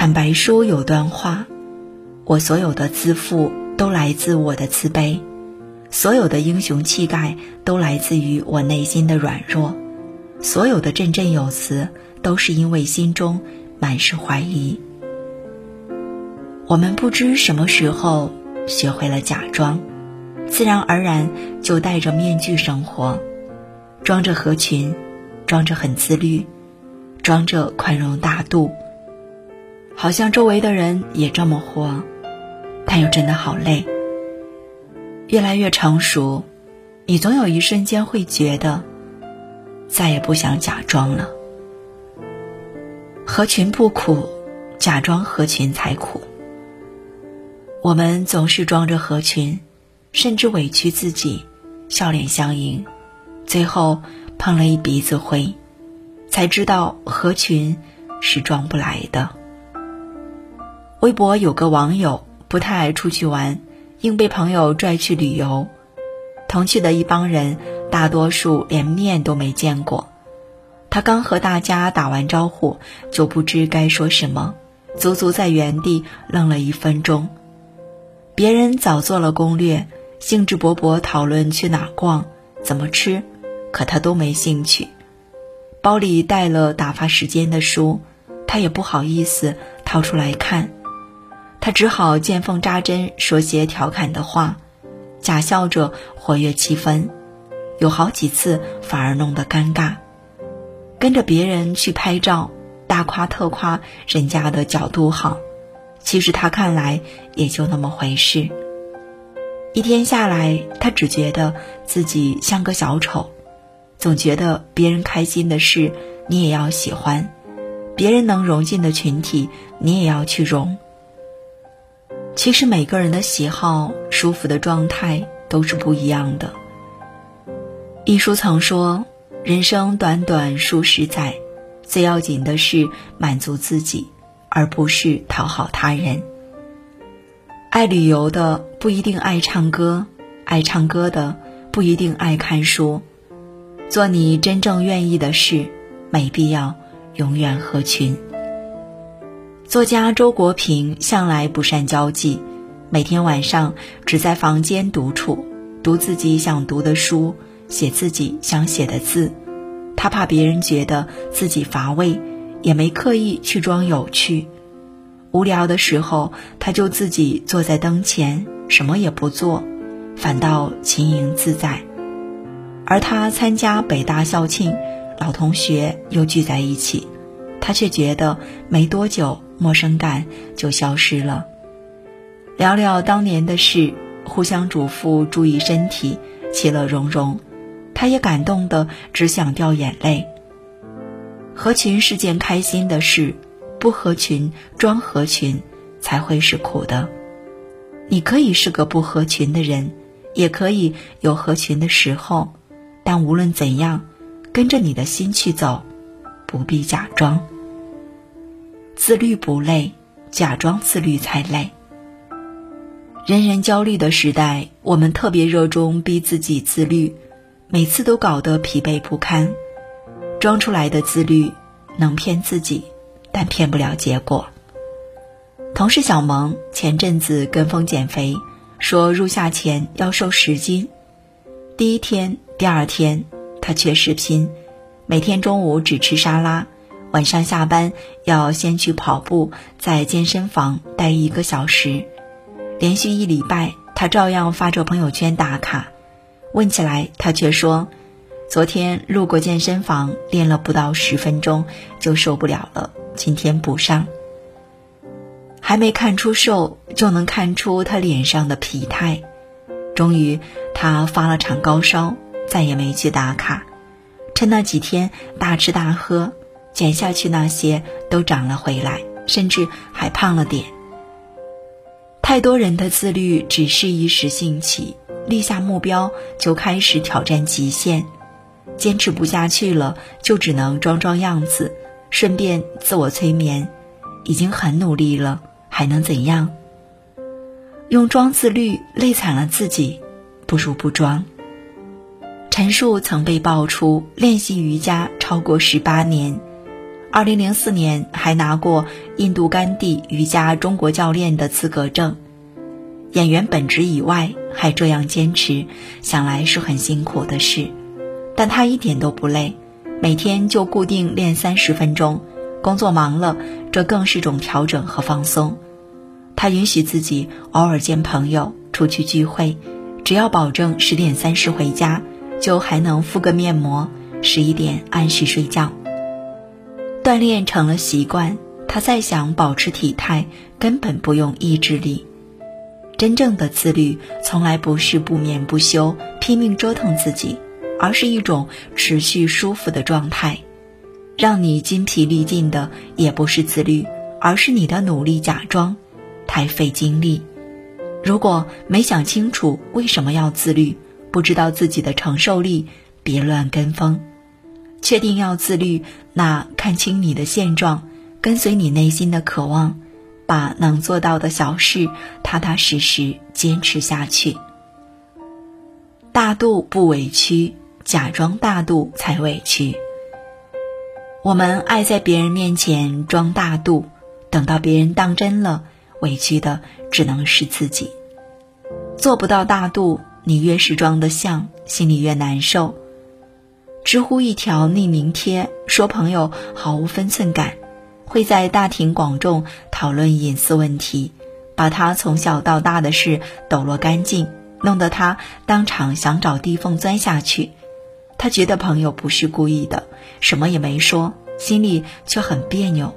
坦白书有段话：我所有的自负都来自我的自卑，所有的英雄气概都来自于我内心的软弱，所有的振振有词都是因为心中满是怀疑。我们不知什么时候学会了假装，自然而然就戴着面具生活，装着合群，装着很自律，装着宽容大度。好像周围的人也这么活，但又真的好累。越来越成熟，你总有一瞬间会觉得，再也不想假装了。合群不苦，假装合群才苦。我们总是装着合群，甚至委屈自己，笑脸相迎，最后碰了一鼻子灰，才知道合群是装不来的。微博有个网友不太爱出去玩，硬被朋友拽去旅游。同去的一帮人，大多数连面都没见过。他刚和大家打完招呼，就不知该说什么，足足在原地愣了一分钟。别人早做了攻略，兴致勃勃讨论去哪逛、怎么吃，可他都没兴趣。包里带了打发时间的书，他也不好意思掏出来看。他只好见缝插针说些调侃的话，假笑着活跃气氛，有好几次反而弄得尴尬。跟着别人去拍照，大夸特夸人家的角度好，其实他看来也就那么回事。一天下来，他只觉得自己像个小丑，总觉得别人开心的事你也要喜欢，别人能融进的群体你也要去融。其实每个人的喜好、舒服的状态都是不一样的。一书曾说：“人生短短数十载，最要紧的是满足自己，而不是讨好他人。”爱旅游的不一定爱唱歌，爱唱歌的不一定爱看书。做你真正愿意的事，没必要永远合群。作家周国平向来不善交际，每天晚上只在房间独处，读自己想读的书，写自己想写的字。他怕别人觉得自己乏味，也没刻意去装有趣。无聊的时候，他就自己坐在灯前，什么也不做，反倒轻盈自在。而他参加北大校庆，老同学又聚在一起，他却觉得没多久。陌生感就消失了。聊聊当年的事，互相嘱咐注意身体，其乐融融。他也感动的只想掉眼泪。合群是件开心的事，不合群装合群才会是苦的。你可以是个不合群的人，也可以有合群的时候，但无论怎样，跟着你的心去走，不必假装。自律不累，假装自律才累。人人焦虑的时代，我们特别热衷逼自己自律，每次都搞得疲惫不堪。装出来的自律能骗自己，但骗不了结果。同事小萌前阵子跟风减肥，说入夏前要瘦十斤。第一天、第二天，她缺视频，每天中午只吃沙拉。晚上下班要先去跑步，在健身房待一个小时，连续一礼拜，他照样发着朋友圈打卡。问起来，他却说：“昨天路过健身房，练了不到十分钟就受不了了，今天补上。”还没看出瘦，就能看出他脸上的疲态。终于，他发了场高烧，再也没去打卡，趁那几天大吃大喝。减下去那些都长了回来，甚至还胖了点。太多人的自律只是一时兴起，立下目标就开始挑战极限，坚持不下去了就只能装装样子，顺便自我催眠，已经很努力了，还能怎样？用装自律累惨了自己，不如不装。陈述曾被爆出练习瑜伽超过十八年。二零零四年还拿过印度甘地瑜伽中国教练的资格证。演员本职以外还这样坚持，想来是很辛苦的事。但他一点都不累，每天就固定练三十分钟。工作忙了，这更是种调整和放松。他允许自己偶尔见朋友，出去聚会，只要保证十点三十回家，就还能敷个面膜，十一点按时睡觉。锻炼成了习惯，他再想保持体态，根本不用意志力。真正的自律，从来不是不眠不休、拼命折腾自己，而是一种持续舒服的状态。让你筋疲力尽的，也不是自律，而是你的努力假装，太费精力。如果没想清楚为什么要自律，不知道自己的承受力，别乱跟风。确定要自律，那看清你的现状，跟随你内心的渴望。把能做到的小事踏踏实实坚持下去。大度不委屈，假装大度才委屈。我们爱在别人面前装大度，等到别人当真了，委屈的只能是自己。做不到大度，你越是装得像，心里越难受。知乎一条匿名贴说：“朋友毫无分寸感。”会在大庭广众讨论隐私问题，把他从小到大的事抖落干净，弄得他当场想找地缝钻下去。他觉得朋友不是故意的，什么也没说，心里却很别扭。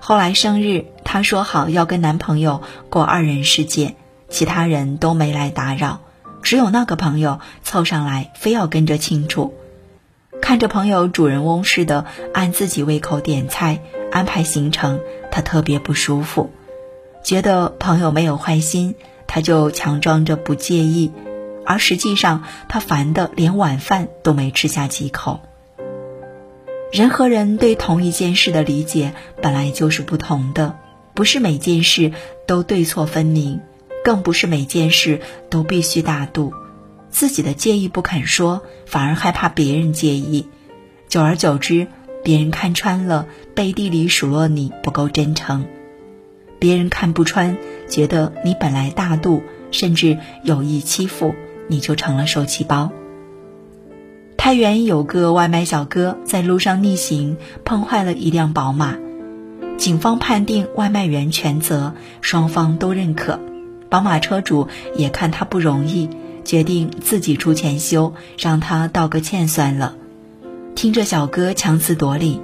后来生日，她说好要跟男朋友过二人世界，其他人都没来打扰，只有那个朋友凑上来，非要跟着庆祝。看着朋友主人翁似的按自己胃口点菜。安排行程，他特别不舒服，觉得朋友没有坏心，他就强装着不介意，而实际上他烦得连晚饭都没吃下几口。人和人对同一件事的理解本来就是不同的，不是每件事都对错分明，更不是每件事都必须大度。自己的介意不肯说，反而害怕别人介意，久而久之。别人看穿了，背地里数落你不够真诚；别人看不穿，觉得你本来大度，甚至有意欺负，你就成了受气包。太原有个外卖小哥在路上逆行，碰坏了一辆宝马，警方判定外卖员全责，双方都认可。宝马车主也看他不容易，决定自己出钱修，让他道个歉算了。听着小哥强词夺理，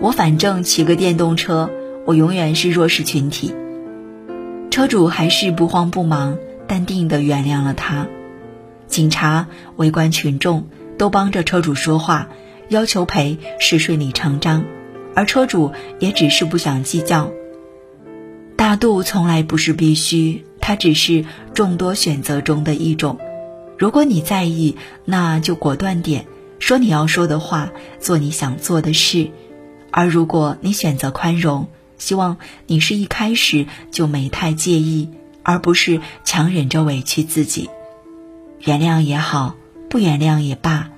我反正骑个电动车，我永远是弱势群体。车主还是不慌不忙，淡定的原谅了他。警察、围观群众都帮着车主说话，要求赔是顺理成章，而车主也只是不想计较。大度从来不是必须，它只是众多选择中的一种。如果你在意，那就果断点。说你要说的话，做你想做的事，而如果你选择宽容，希望你是一开始就没太介意，而不是强忍着委屈自己。原谅也好，不原谅也罢，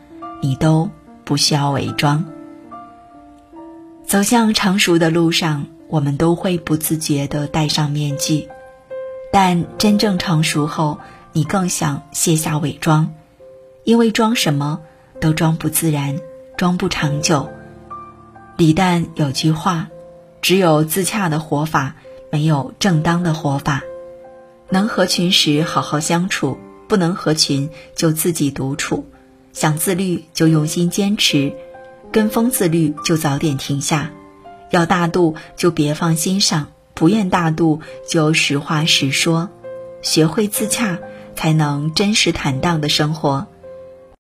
你都不需要伪装。走向成熟的路上，我们都会不自觉地戴上面具，但真正成熟后，你更想卸下伪装，因为装什么？都装不自然，装不长久。李诞有句话：“只有自洽的活法，没有正当的活法。能合群时好好相处，不能合群就自己独处。想自律就用心坚持，跟风自律就早点停下。要大度就别放心上，不愿大度就实话实说。学会自洽，才能真实坦荡的生活。”